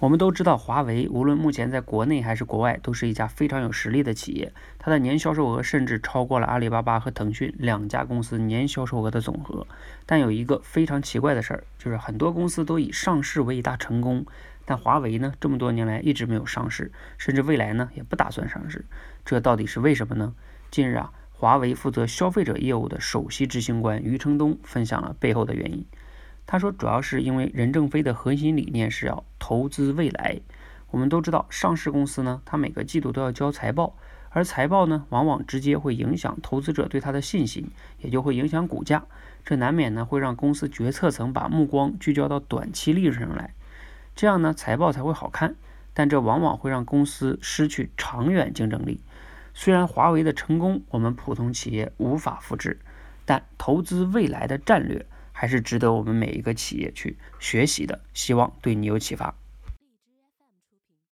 我们都知道，华为无论目前在国内还是国外，都是一家非常有实力的企业。它的年销售额甚至超过了阿里巴巴和腾讯两家公司年销售额的总和。但有一个非常奇怪的事儿，就是很多公司都以上市为一大成功，但华为呢，这么多年来一直没有上市，甚至未来呢也不打算上市。这到底是为什么呢？近日啊，华为负责消费者业务的首席执行官余承东分享了背后的原因。他说，主要是因为任正非的核心理念是要投资未来。我们都知道，上市公司呢，它每个季度都要交财报，而财报呢，往往直接会影响投资者对它的信心，也就会影响股价。这难免呢，会让公司决策层把目光聚焦到短期利润上来，这样呢，财报才会好看。但这往往会让公司失去长远竞争力。虽然华为的成功，我们普通企业无法复制，但投资未来的战略。还是值得我们每一个企业去学习的，希望对你有启发。